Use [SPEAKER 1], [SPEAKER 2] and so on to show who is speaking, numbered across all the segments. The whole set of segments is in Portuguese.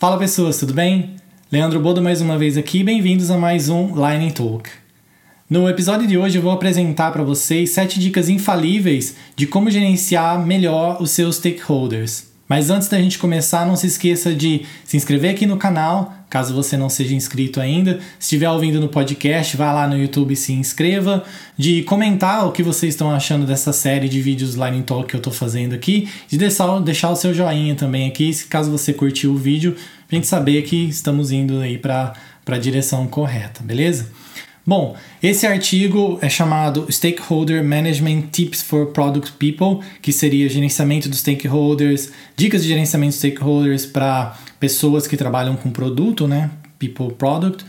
[SPEAKER 1] Fala pessoas, tudo bem? Leandro Bodo mais uma vez aqui, bem-vindos a mais um Line Talk. No episódio de hoje eu vou apresentar para vocês sete dicas infalíveis de como gerenciar melhor os seus stakeholders. Mas antes da gente começar, não se esqueça de se inscrever aqui no canal, caso você não seja inscrito ainda. Se estiver ouvindo no podcast, vá lá no YouTube e se inscreva. De comentar o que vocês estão achando dessa série de vídeos Line Talk que eu estou fazendo aqui. De deixar, deixar o seu joinha também aqui, caso você curtiu o vídeo, pra gente saber que estamos indo aí para a direção correta, beleza? Bom, esse artigo é chamado Stakeholder Management Tips for Product People, que seria gerenciamento dos stakeholders, dicas de gerenciamento de stakeholders para pessoas que trabalham com produto, né? People Product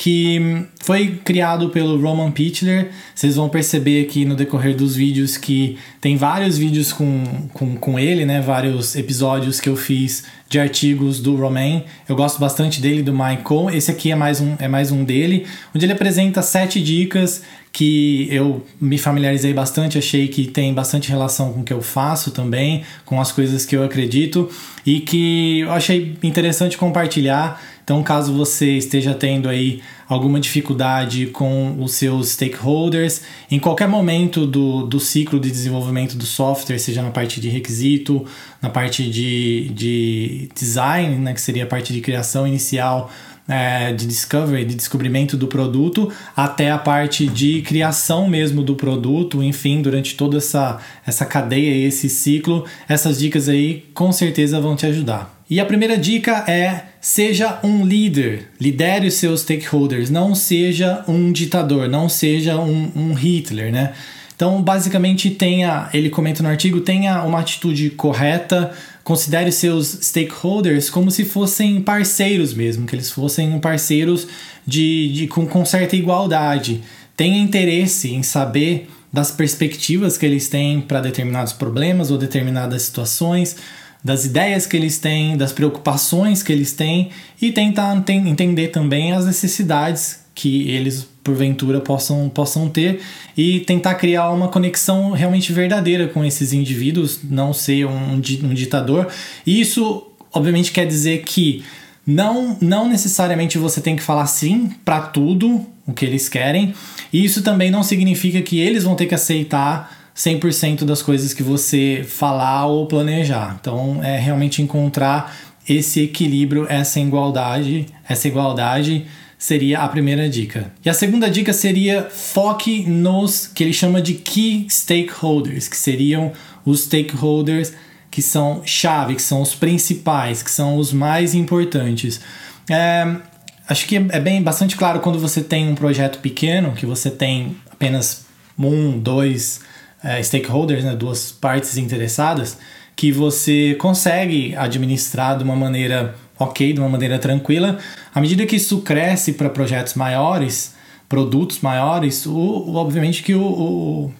[SPEAKER 1] que foi criado pelo Roman Pichler. Vocês vão perceber aqui no decorrer dos vídeos que tem vários vídeos com, com, com ele, né? Vários episódios que eu fiz de artigos do Roman. Eu gosto bastante dele, do Michael. Esse aqui é mais um, é mais um dele, onde ele apresenta sete dicas que eu me familiarizei bastante, achei que tem bastante relação com o que eu faço também, com as coisas que eu acredito e que eu achei interessante compartilhar então, caso você esteja tendo aí alguma dificuldade com os seus stakeholders, em qualquer momento do, do ciclo de desenvolvimento do software, seja na parte de requisito, na parte de, de design, né, que seria a parte de criação inicial, é, de discovery, de descobrimento do produto, até a parte de criação mesmo do produto, enfim, durante toda essa, essa cadeia, esse ciclo, essas dicas aí com certeza vão te ajudar. E a primeira dica é seja um líder, lidere os seus stakeholders, não seja um ditador, não seja um, um Hitler, né? Então, basicamente, tenha, ele comenta no artigo, tenha uma atitude correta, considere seus stakeholders como se fossem parceiros mesmo, que eles fossem parceiros de, de com, com certa igualdade. Tenha interesse em saber das perspectivas que eles têm para determinados problemas ou determinadas situações das ideias que eles têm, das preocupações que eles têm e tentar entender também as necessidades que eles porventura possam, possam ter e tentar criar uma conexão realmente verdadeira com esses indivíduos, não ser um, um ditador. E isso, obviamente, quer dizer que não, não necessariamente você tem que falar sim para tudo o que eles querem, e isso também não significa que eles vão ter que aceitar 100% das coisas que você falar ou planejar. Então, é realmente encontrar esse equilíbrio, essa igualdade, essa igualdade seria a primeira dica. E a segunda dica seria foque nos que ele chama de key stakeholders, que seriam os stakeholders que são chave, que são os principais, que são os mais importantes. É, acho que é bem bastante claro quando você tem um projeto pequeno, que você tem apenas um, dois é, stakeholders, né, duas partes interessadas, que você consegue administrar de uma maneira ok, de uma maneira tranquila. À medida que isso cresce para projetos maiores, produtos maiores, o, o obviamente que o, o,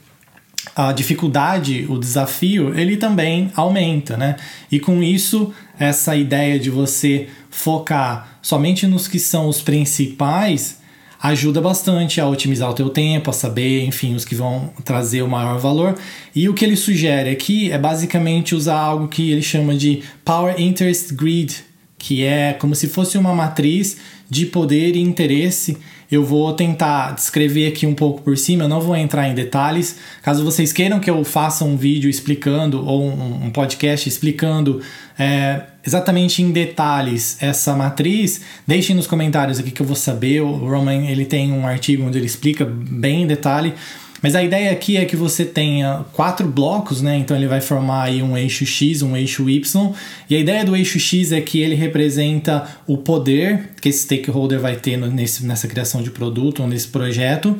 [SPEAKER 1] a dificuldade, o desafio, ele também aumenta, né? E com isso, essa ideia de você focar somente nos que são os principais ajuda bastante a otimizar o teu tempo, a saber, enfim, os que vão trazer o maior valor. E o que ele sugere aqui é basicamente usar algo que ele chama de Power Interest Grid, que é como se fosse uma matriz de poder e interesse. Eu vou tentar descrever aqui um pouco por cima, eu não vou entrar em detalhes. Caso vocês queiram que eu faça um vídeo explicando ou um, podcast explicando é, exatamente em detalhes essa matriz, deixem nos comentários aqui que eu vou saber. O Roman ele tem um artigo onde ele explica bem em detalhe. Mas a ideia aqui é que você tenha quatro blocos, né? Então ele vai formar aí um eixo X, um eixo Y. E a ideia do eixo X é que ele representa o poder que esse stakeholder vai ter nesse, nessa criação de produto ou nesse projeto.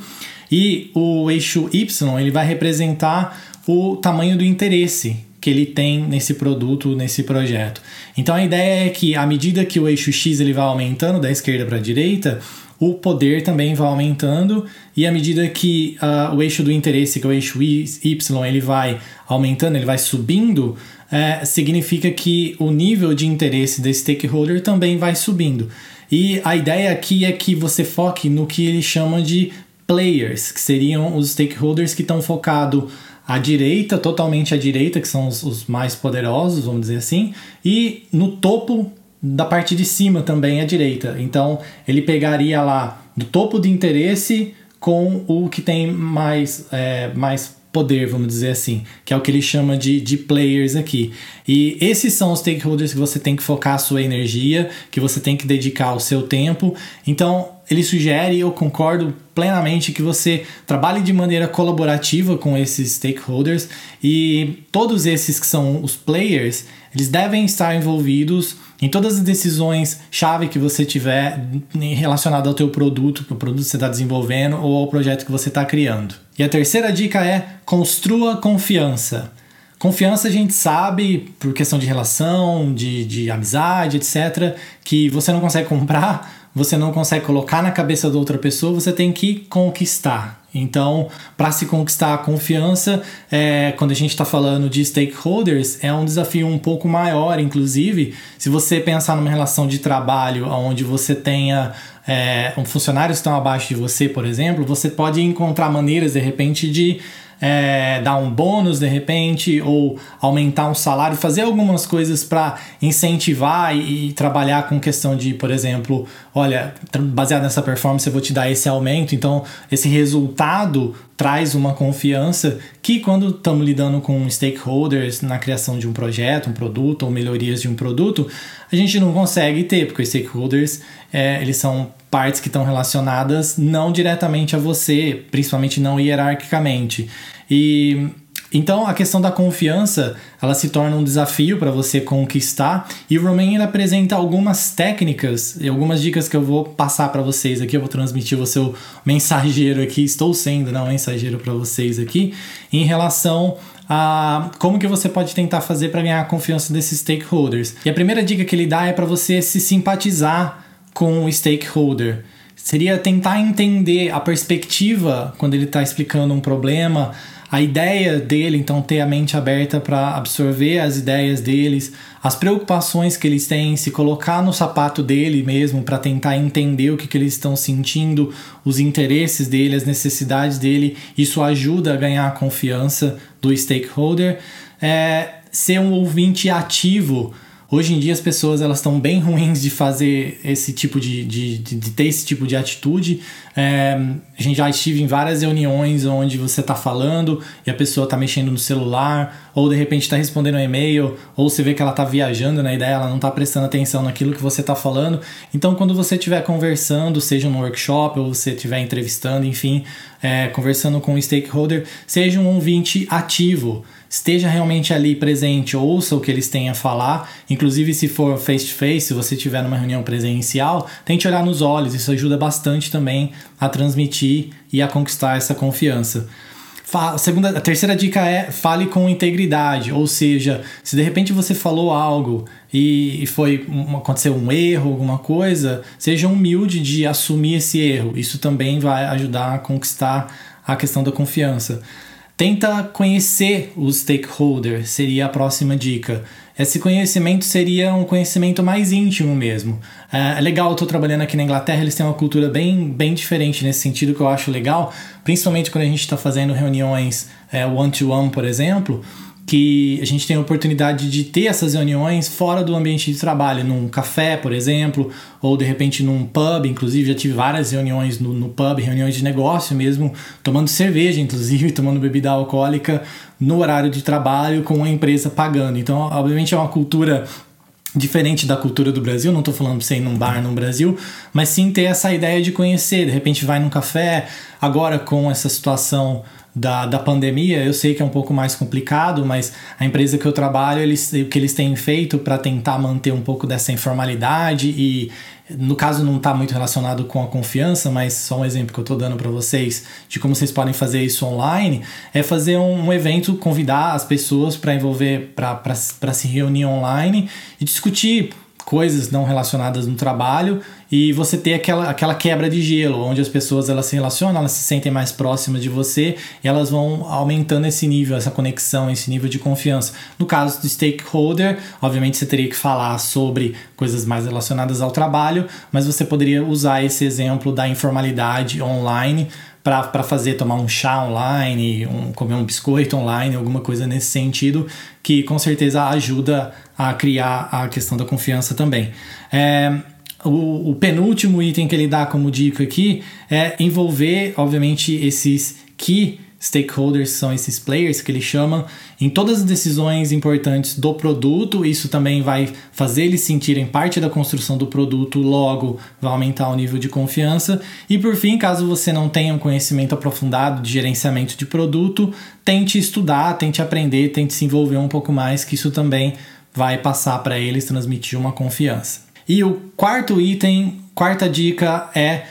[SPEAKER 1] E o eixo Y ele vai representar o tamanho do interesse que ele tem nesse produto, nesse projeto. Então a ideia é que à medida que o eixo X ele vai aumentando da esquerda para a direita, o poder também vai aumentando e à medida que uh, o eixo do interesse, que é o eixo Y, ele vai aumentando, ele vai subindo, é, significa que o nível de interesse desse stakeholder também vai subindo. E a ideia aqui é que você foque no que ele chama de players, que seriam os stakeholders que estão focados à direita, totalmente à direita, que são os, os mais poderosos, vamos dizer assim, e no topo da parte de cima também à direita. Então, ele pegaria lá do topo de interesse com o que tem mais, é, mais poder, vamos dizer assim, que é o que ele chama de, de players aqui. E esses são os stakeholders que você tem que focar a sua energia, que você tem que dedicar o seu tempo. Então, ele sugere, e eu concordo plenamente, que você trabalhe de maneira colaborativa com esses stakeholders e todos esses que são os players, eles devem estar envolvidos em todas as decisões chave que você tiver relacionado ao teu produto, o produto que você está desenvolvendo ou ao projeto que você está criando. E a terceira dica é construa confiança. Confiança a gente sabe, por questão de relação, de, de amizade, etc., que você não consegue comprar, você não consegue colocar na cabeça da outra pessoa, você tem que conquistar. Então, para se conquistar a confiança, é, quando a gente está falando de stakeholders, é um desafio um pouco maior, inclusive, se você pensar numa relação de trabalho onde você tenha é, um funcionários que estão abaixo de você, por exemplo, você pode encontrar maneiras, de repente, de é, dar um bônus de repente ou aumentar um salário, fazer algumas coisas para incentivar e, e, trabalhar com questão de, por exemplo, olha, baseado nessa performance eu vou te dar esse aumento, então esse resultado traz uma confiança que quando estamos lidando com stakeholders na criação de um projeto, um produto ou melhorias de um produto, a gente não consegue ter, porque os stakeholders é, eles são partes que estão relacionadas não diretamente a você, principalmente não hierarquicamente. E então a questão da confiança ela se torna um desafio para você conquistar. E o Romain ele apresenta algumas técnicas e algumas dicas que eu vou passar para vocês aqui. Eu vou transmitir o seu mensageiro aqui. Estou sendo não mensageiro para vocês aqui em relação a como que você pode tentar fazer para ganhar a confiança desses stakeholders. E a primeira dica que ele dá é para você se simpatizar com o stakeholder. Seria tentar entender a perspectiva quando ele está explicando um problema, a ideia dele, então ter a mente aberta para absorver as ideias deles, as preocupações que eles têm, se colocar no sapato dele mesmo para tentar entender o que, que eles estão sentindo, os interesses dele, as necessidades dele. Isso ajuda a ganhar a confiança do stakeholder. É, ser um ouvinte ativo Hoje em dia as pessoas elas estão bem ruins de fazer esse tipo de, de, de, de ter esse tipo de atitude. É, a gente já estive em várias reuniões onde você está falando e a pessoa está mexendo no celular, ou de repente está respondendo um e-mail, ou você vê que ela está viajando na ideia, ela não está prestando atenção naquilo que você está falando. Então, quando você estiver conversando, seja no workshop ou você estiver entrevistando, enfim, é, conversando com o stakeholder, seja um ouvinte ativo esteja realmente ali presente, ouça o que eles têm a falar. Inclusive, se for face to face, se você estiver numa reunião presencial, tente olhar nos olhos, isso ajuda bastante também a transmitir e a conquistar essa confiança. A, segunda, a terceira dica é fale com integridade, ou seja, se de repente você falou algo e, foi aconteceu um erro, alguma coisa, seja humilde de assumir esse erro. Isso também vai ajudar a conquistar a questão da confiança. Tenta conhecer os stakeholders, seria a próxima dica. Esse conhecimento seria um conhecimento mais íntimo mesmo. É, é legal, eu estou trabalhando aqui na Inglaterra, eles têm uma cultura bem, bem diferente nesse sentido que eu acho legal, principalmente quando a gente está fazendo reuniões é, one-to-one, -one, por exemplo que a gente tem a oportunidade de ter essas reuniões fora do ambiente de trabalho, num café, por exemplo, ou de repente num pub. Inclusive, já tive várias reuniões no, no pub, reuniões de negócio mesmo, tomando cerveja, inclusive, tomando bebida alcoólica no horário de trabalho, com a empresa pagando. Então, obviamente, é uma cultura diferente da cultura do Brasil, não estou falando para você ir num bar no Brasil, mas sim ter essa ideia de conhecer, de repente vai num café, agora com essa situação da, da pandemia, eu sei que é um pouco mais complicado, mas a empresa que eu trabalho, eles, o que eles têm feito para tentar manter um pouco dessa informalidade e no caso não está muito relacionado com a confiança, mas só um exemplo que eu estou dando para vocês de como vocês podem fazer isso online, é fazer um, um evento, convidar as pessoas para envolver, para se reunir online e discutir coisas não relacionadas no trabalho e você ter aquela, aquela quebra de gelo, onde as pessoas elas se relacionam, elas se sentem mais próximas de você e elas vão aumentando esse nível, essa conexão, esse nível de confiança. No caso do stakeholder, obviamente você teria que falar sobre coisas mais relacionadas ao trabalho, mas você poderia usar esse exemplo da informalidade online para fazer, tomar um chá online, um, comer um biscoito online, alguma coisa nesse sentido, que com certeza ajuda a criar a questão da confiança também. É, o, o, penúltimo item que ele dá como dica aqui é envolver, obviamente, esses key stakeholders, são esses players que ele chama, em todas as decisões importantes do produto. Isso também vai fazer eles sentirem parte da construção do produto, logo vai aumentar o nível de confiança. E por fim, caso você não tenha um conhecimento aprofundado de gerenciamento de produto, tente estudar, tente aprender, tente se envolver um pouco mais, que isso também vai passar para eles, transmitir uma confiança. E o quarto item, quarta dica é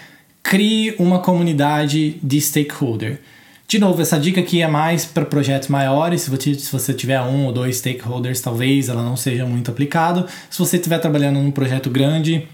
[SPEAKER 1] crie uma comunidade de stakeholder. De novo, essa dica aqui é mais para projetos maiores. Se você, se você tiver um ou dois stakeholders, talvez ela não seja muito aplicado. Se você estiver trabalhando num projeto grande,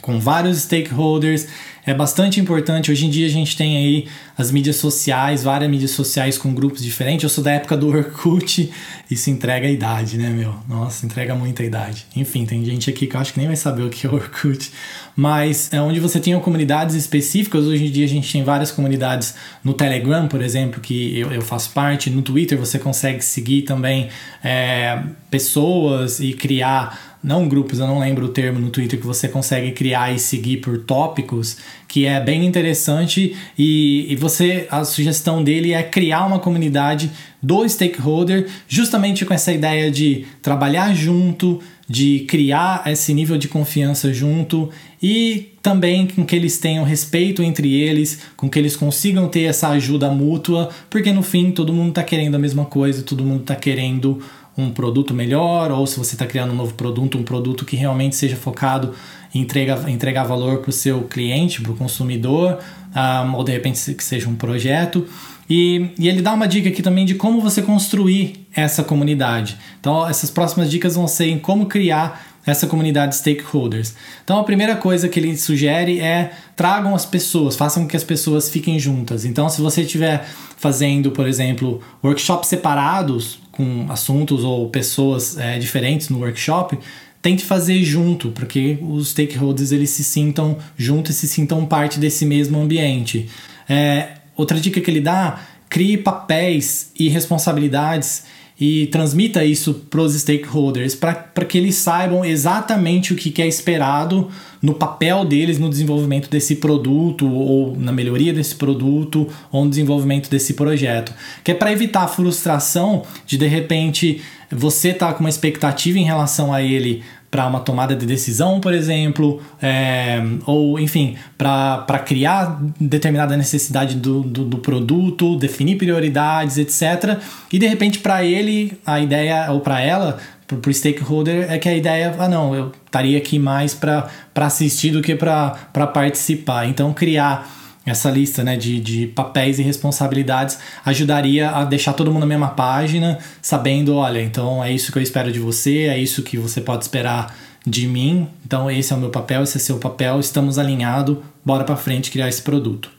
[SPEAKER 1] com vários stakeholders, é bastante importante. Hoje em dia a gente tem aí as mídias sociais, várias mídias sociais com grupos diferentes. Eu sou da época do Orkut, isso entrega a idade, né, meu? Nossa, entrega muita idade. Enfim, tem gente aqui que eu acho que nem vai saber o que é Orkut. Mas é onde você tem comunidades específicas. Hoje em dia a gente tem várias comunidades no Telegram, por exemplo, que eu, eu faço parte. No Twitter você consegue seguir também é, pessoas e criar não grupos, eu não lembro o termo no Twitter que você consegue criar e seguir por tópicos, que é bem interessante. E, e você a sugestão dele é criar uma comunidade do stakeholder, justamente com essa ideia de trabalhar junto, de criar esse nível de confiança junto e também com que eles tenham respeito entre eles, com que eles consigam ter essa ajuda mútua, porque no fim todo mundo está querendo a mesma coisa, todo mundo está querendo um produto melhor, ou se você está criando um novo produto, um produto que realmente seja focado em entregar, entregar valor para o seu cliente, para o consumidor, um, ou de repente que seja um projeto. E, e, ele dá uma dica aqui também de como você construir essa comunidade. Então, essas próximas dicas vão ser em como criar essa comunidade de stakeholders. Então, a primeira coisa que ele sugere é tragam as pessoas, façam com que as pessoas fiquem juntas. Então, se você estiver fazendo, por exemplo, workshops separados com assuntos ou pessoas é, diferentes no workshop, tente fazer junto, para que os stakeholders eles se sintam juntos e se sintam parte desse mesmo ambiente. É, outra dica que ele dá, crie papéis e responsabilidades e transmita isso para os stakeholders, para que eles saibam exatamente o que, que é esperado no papel deles no desenvolvimento desse produto ou na melhoria desse produto ou no desenvolvimento desse projeto. Que é para evitar a frustração de de repente você tá com uma expectativa em relação a ele para uma tomada de decisão, por exemplo, é, ou enfim, para criar determinada necessidade do, do, do, produto, definir prioridades, etc. E de repente, para ele, a ideia, ou para ela, para o stakeholder, é que a ideia, ah, não, eu estaria aqui mais para assistir do que para participar. Então, criar essa lista né, de, de papéis e responsabilidades ajudaria a deixar todo mundo na mesma página, sabendo, olha, então é isso que eu espero de você, é isso que você pode esperar de mim, então esse é o meu papel, esse é seu papel, estamos alinhados, bora para frente criar esse produto.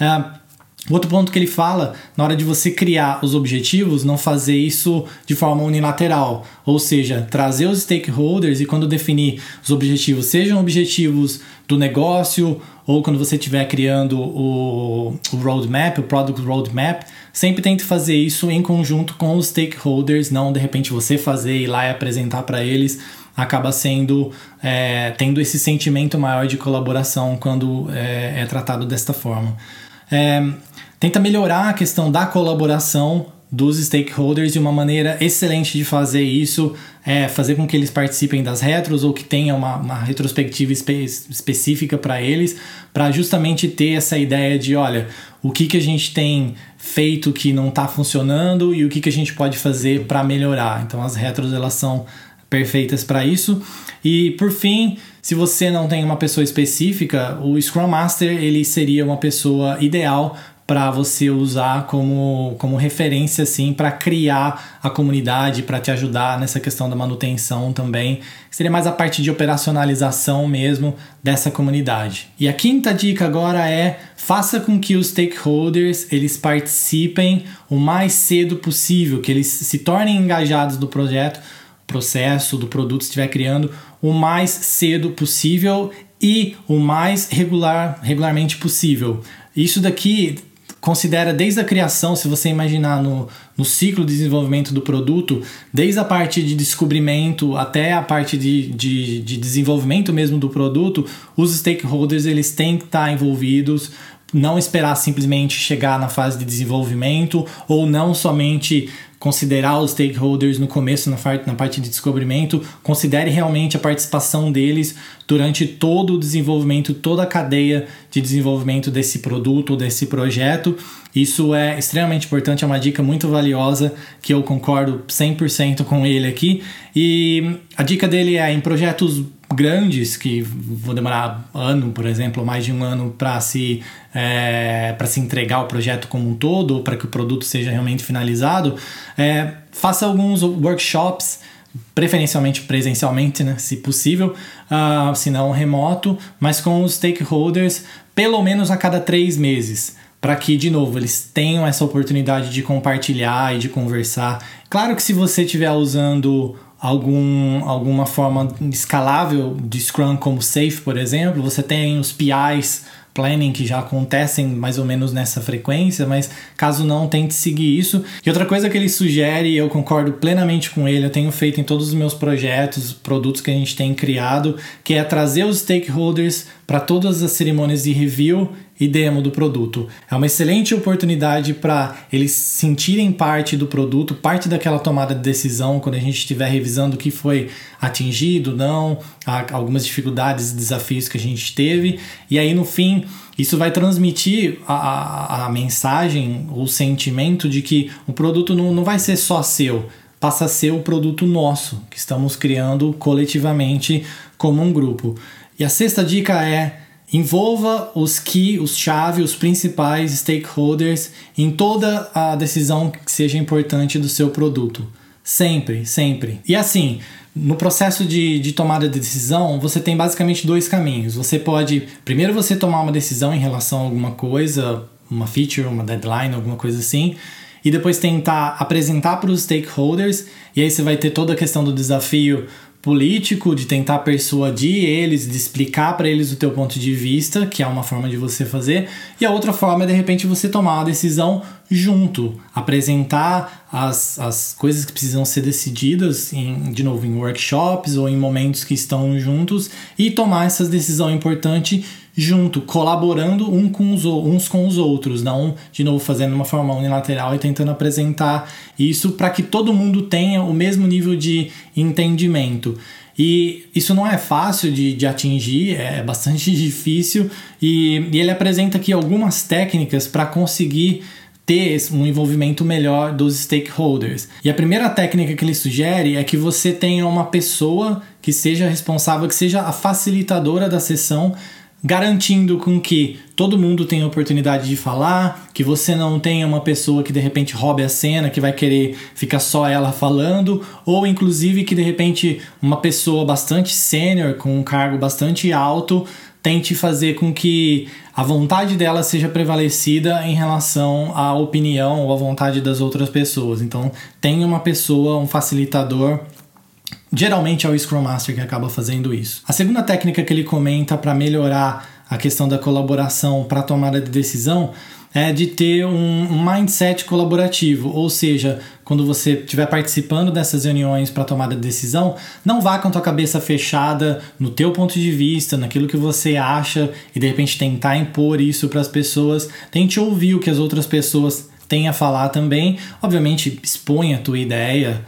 [SPEAKER 1] Uh, Outro ponto que ele fala, na hora de você criar os objetivos, não fazer isso de forma unilateral, ou seja, trazer os stakeholders e quando definir os objetivos, sejam objetivos do negócio ou quando você estiver criando o, o roadmap, o product roadmap, sempre tente fazer isso em conjunto com os stakeholders, não de repente você fazer ir lá e apresentar para eles, acaba sendo é, tendo esse sentimento maior de colaboração quando é, é tratado desta forma. É, tenta melhorar a questão da colaboração dos stakeholders e uma maneira excelente de fazer isso é fazer com que eles participem das retros ou que tenha uma, uma retrospectiva espe específica para eles, para justamente ter essa ideia de, olha, o que, que a gente tem feito que não está funcionando e o que, que a gente pode fazer para melhorar. Então as retros elas são perfeitas para isso. E por fim, se você não tem uma pessoa específica, o Scrum Master ele seria uma pessoa ideal para você usar como, como referência assim para criar a comunidade, para te ajudar nessa questão da manutenção também. Seria mais a parte de operacionalização mesmo dessa comunidade. E a quinta dica agora é faça com que os stakeholders eles participem o mais cedo possível, que eles se tornem engajados do projeto, processo, do produto estiver criando o mais cedo possível e o mais regular, regularmente possível. Isso daqui considera desde a criação, se você imaginar no, no ciclo de desenvolvimento do produto, desde a parte de descobrimento até a parte de, de, de desenvolvimento mesmo do produto, os stakeholders eles têm que estar envolvidos, não esperar simplesmente chegar na fase de desenvolvimento ou não somente considerar os stakeholders no começo, na parte, na parte de descobrimento, considere realmente a participação deles durante todo o desenvolvimento, toda a cadeia de desenvolvimento desse produto, desse projeto. Isso é extremamente importante, é uma dica muito valiosa que eu concordo 100% com ele aqui. E a dica dele é em projetos grandes que vão demorar ano, por exemplo, mais de um ano para se é, para se entregar o projeto como um todo, ou para que o produto seja realmente finalizado, é, faça alguns workshops preferencialmente presencialmente, né, se possível, uh, se não remoto, mas com os stakeholders pelo menos a cada três meses, para que, de novo, eles tenham essa oportunidade de compartilhar e de conversar. Claro que se você estiver usando algum, alguma forma escalável de Scrum como Safe, por exemplo, você tem os PIs planning que já acontecem mais ou menos nessa frequência, mas caso não, tente seguir isso. E outra coisa que ele sugere, eu concordo plenamente com ele, eu tenho feito em todos os meus projetos, produtos que a gente tem criado, que é trazer os stakeholders para todas as cerimônias de review e demo do produto. É uma excelente oportunidade para eles sentirem parte do produto, parte daquela tomada de decisão quando a gente estiver revisando o que foi atingido, não, algumas dificuldades e desafios que a gente teve. E aí no fim, isso vai transmitir a, a, a mensagem, o sentimento de que o produto não, não vai ser só seu, passa a ser o produto nosso, que estamos criando coletivamente como um grupo. E a sexta dica é Envolva os key, os chave, os principais stakeholders em toda a decisão que seja importante do seu produto. Sempre, sempre. E assim, no processo de, de tomada de decisão, você tem basicamente dois caminhos. Você pode, primeiro, você tomar uma decisão em relação a alguma coisa, uma feature, uma deadline, alguma coisa assim, e depois tentar apresentar para os stakeholders, e aí você vai ter toda a questão do desafio político de tentar persuadir eles, de explicar para eles o teu ponto de vista, que é uma forma de você fazer, e a outra forma é de repente você tomar uma decisão junto, apresentar as, as coisas que precisam ser decididas, em, de novo, em workshops ou em momentos que estão juntos, e tomar essa decisão importante junto, colaborando um com os, uns com os outros, não de novo fazendo uma forma unilateral e tentando apresentar isso para que todo mundo tenha o mesmo nível de entendimento. E isso não é fácil de, de atingir, é bastante difícil, e, e ele apresenta aqui algumas técnicas para conseguir ter um envolvimento melhor dos stakeholders. E a primeira técnica que ele sugere é que você tenha uma pessoa que seja responsável, que seja a facilitadora da sessão garantindo com que todo mundo tenha oportunidade de falar, que você não tenha uma pessoa que de repente roube a cena, que vai querer ficar só ela falando, ou inclusive que de repente uma pessoa bastante sênior, com um cargo bastante alto, tente fazer com que a vontade dela seja prevalecida em relação à opinião ou à vontade das outras pessoas. Então, tenha uma pessoa, um facilitador Geralmente é o Scrum Master que acaba fazendo isso. A segunda técnica que ele comenta para melhorar a questão da colaboração para tomada de decisão é de ter um, mindset colaborativo, ou seja, quando você estiver participando dessas reuniões para tomada de decisão, não vá com a tua cabeça fechada no teu ponto de vista, naquilo que você acha e de repente tentar impor isso para as pessoas. Tente ouvir o que as outras pessoas têm a falar também. Obviamente, expõe a tua ideia,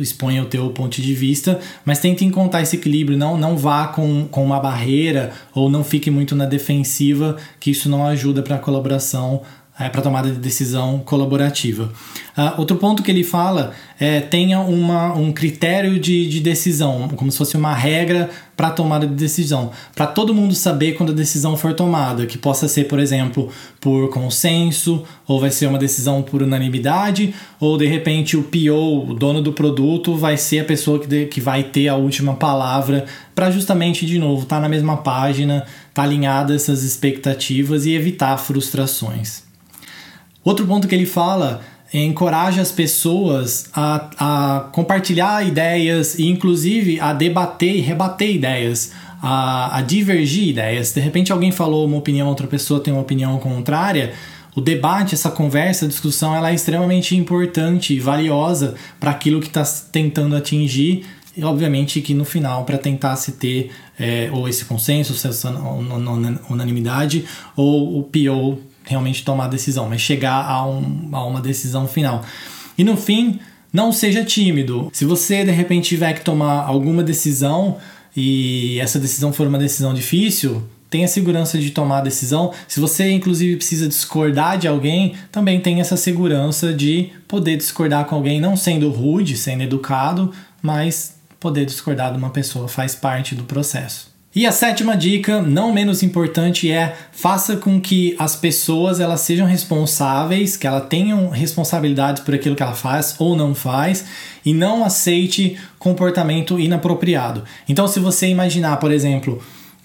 [SPEAKER 1] exponha o teu ponto de vista, mas tente encontrar esse equilíbrio, não, não vá com, com uma barreira ou não fique muito na defensiva, que isso não ajuda para a colaboração é, para tomada de decisão colaborativa. Uh, outro ponto que ele fala é tenha uma, um critério de, de decisão, como se fosse uma regra para tomada de decisão, para todo mundo saber quando a decisão for tomada, que possa ser, por exemplo, por consenso, ou vai ser uma decisão por unanimidade, ou de repente o PO, o dono do produto, vai ser a pessoa que, de, que vai ter a última palavra, para justamente, de novo, estar tá na mesma página, estar tá alinhada essas expectativas e evitar frustrações. Outro ponto que ele fala é encoraja as pessoas a, a compartilhar ideias e, inclusive, a debater e rebater ideias, a, a divergir ideias. De repente, alguém falou uma opinião, outra pessoa tem uma opinião contrária. o debate, essa conversa, a discussão, ela é extremamente importante e valiosa para aquilo que está tentando atingir e obviamente que no final para tentar se ter é, ou esse consenso, essa unanimidade ou o PO realmente tomar a decisão, mas chegar a, um, a uma decisão final. E no fim, não seja tímido. Se você de repente tiver que tomar alguma decisão e essa decisão for uma decisão difícil, tenha segurança de tomar a decisão. Se você, inclusive, precisa discordar de alguém, também tenha essa segurança de poder discordar com alguém, não sendo rude, sendo educado, mas poder discordar de uma pessoa faz parte do processo. E a sétima dica, não menos importante, é faça com que as pessoas elas sejam responsáveis, que elas tenham responsabilidades por aquilo que ela faz ou não faz, e não aceite comportamento inapropriado. Então, se você imaginar, por exemplo,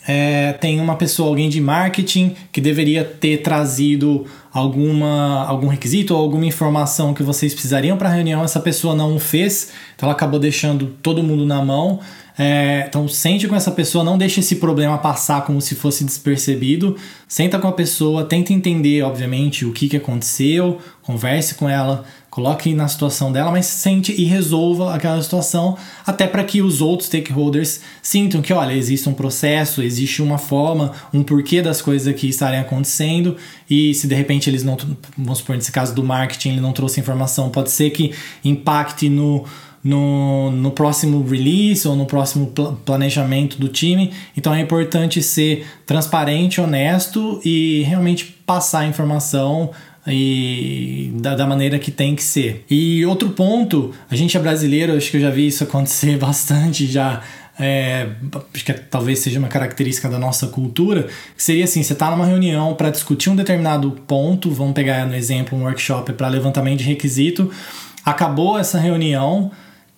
[SPEAKER 1] é, tem uma pessoa, alguém de marketing, que deveria ter trazido alguma, algum requisito ou alguma informação que vocês precisariam para a reunião, essa pessoa não o fez, então ela acabou deixando todo mundo na mão. É, então sente com essa pessoa, não deixe esse problema passar como se fosse despercebido. Senta com a pessoa, tenta entender, obviamente, o que, que aconteceu, converse com ela, coloque na situação dela, mas sente e resolva aquela situação, até para que os outros stakeholders sintam que, olha, existe um processo, existe uma forma, um porquê das coisas aqui estarem acontecendo, e se de repente eles não, vamos supor, nesse caso do marketing, ele não trouxe informação, pode ser que impacte no no, no próximo release ou no próximo pl planejamento do time. Então é importante ser transparente, honesto e realmente passar a informação e da, da, maneira que tem que ser. E outro ponto, a gente é brasileiro, acho que eu já vi isso acontecer bastante já. É, acho que talvez seja uma característica da nossa cultura, que seria assim: você está numa reunião para discutir um determinado ponto, vamos pegar no exemplo um workshop para levantamento de requisito, acabou essa reunião,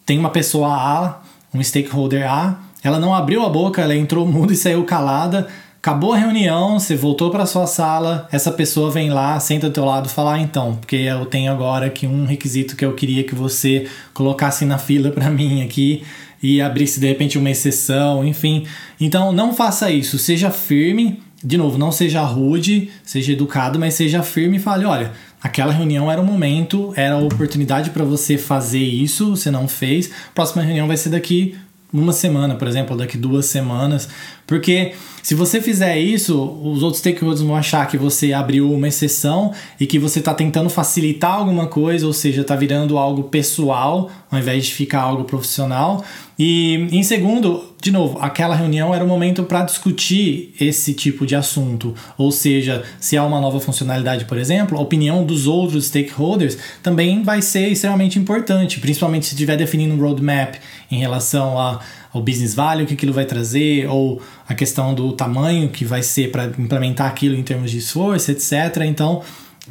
[SPEAKER 1] tem uma pessoa A, um stakeholder A, ela não abriu a boca, ela entrou mudo e saiu calada. Acabou a reunião, você voltou para sua sala, essa pessoa vem lá, senta do teu lado e fala: ah, então, porque eu tenho agora aqui um requisito que eu queria que você colocasse na fila para mim aqui e abrisse de repente uma exceção, enfim. Então não faça isso, seja firme, de novo, não seja rude, seja educado, mas seja firme e fale: olha, Aquela reunião era o momento, era a oportunidade para você fazer isso, você não fez. Próxima reunião vai ser daqui uma semana, por exemplo, daqui duas semanas. Porque se você fizer isso, os outros stakeholders vão achar que você abriu uma exceção e que você está tentando facilitar alguma coisa, ou seja, está virando algo pessoal ao invés de ficar algo profissional. E em segundo, de novo, aquela reunião era o momento para discutir esse tipo de assunto, ou seja, se há uma nova funcionalidade, por exemplo, a opinião dos outros stakeholders também vai ser extremamente importante, principalmente se estiver definindo um roadmap em relação a ao business value que aquilo vai trazer, ou a questão do tamanho que vai ser para implementar aquilo em termos de esforço, etc. Então,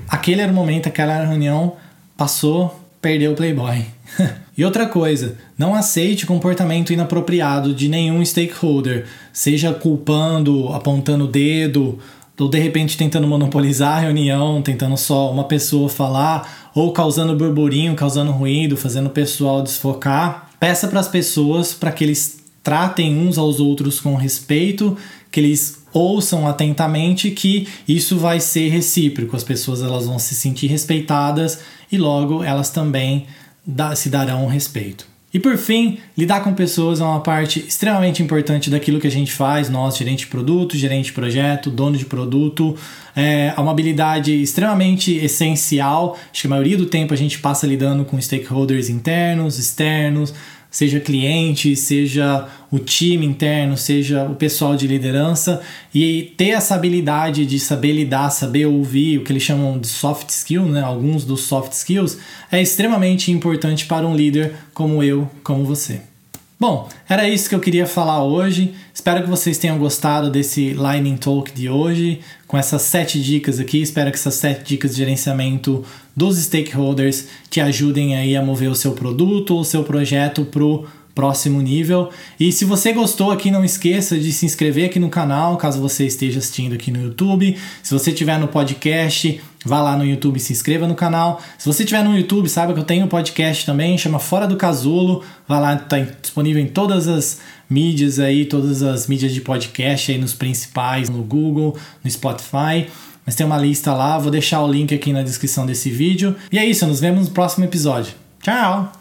[SPEAKER 1] aquele era o momento, aquela reunião, passou, perdeu o Playboy. e outra coisa, não aceite comportamento inapropriado de nenhum stakeholder, seja culpando, apontando o dedo, ou de repente tentando monopolizar a reunião, tentando só uma pessoa falar, ou causando burburinho, causando ruído, fazendo o pessoal desfocar. Peça para as pessoas para que eles tratem uns aos outros com respeito, que eles ouçam atentamente que isso vai ser recíproco, as pessoas elas vão se sentir respeitadas e logo elas também se darão respeito. E por fim, lidar com pessoas é uma parte extremamente importante daquilo que a gente faz, nós, gerente de produto, gerente de projeto, dono de produto. É uma habilidade extremamente essencial. Acho que a maioria do tempo a gente passa lidando com stakeholders internos, externos, seja cliente, seja o time interno, seja o pessoal de liderança, e ter essa habilidade de saber lidar, saber ouvir, o que eles chamam de soft skill, né? alguns dos soft skills, é extremamente importante para um líder como eu, como você. Bom, era isso que eu queria falar hoje. Espero que vocês tenham gostado desse Lightning Talk de hoje, com essas sete dicas aqui. Espero que essas sete dicas de gerenciamento dos stakeholders te ajudem aí a mover o seu produto ou o seu projeto para o próximo nível. E se você gostou aqui, não esqueça de se inscrever aqui no canal, caso você esteja assistindo aqui no YouTube. Se você estiver no podcast, vá lá no YouTube e se inscreva no canal. Se você estiver no YouTube, saiba que eu tenho um podcast também, chama Fora do Casulo. Vá lá, está disponível em todas as mídias aí, todas as mídias de podcast aí nos principais, no Google, no Spotify. Mas tem uma lista lá, vou deixar o link aqui na descrição desse vídeo. E é isso, nos vemos no próximo episódio. Tchau!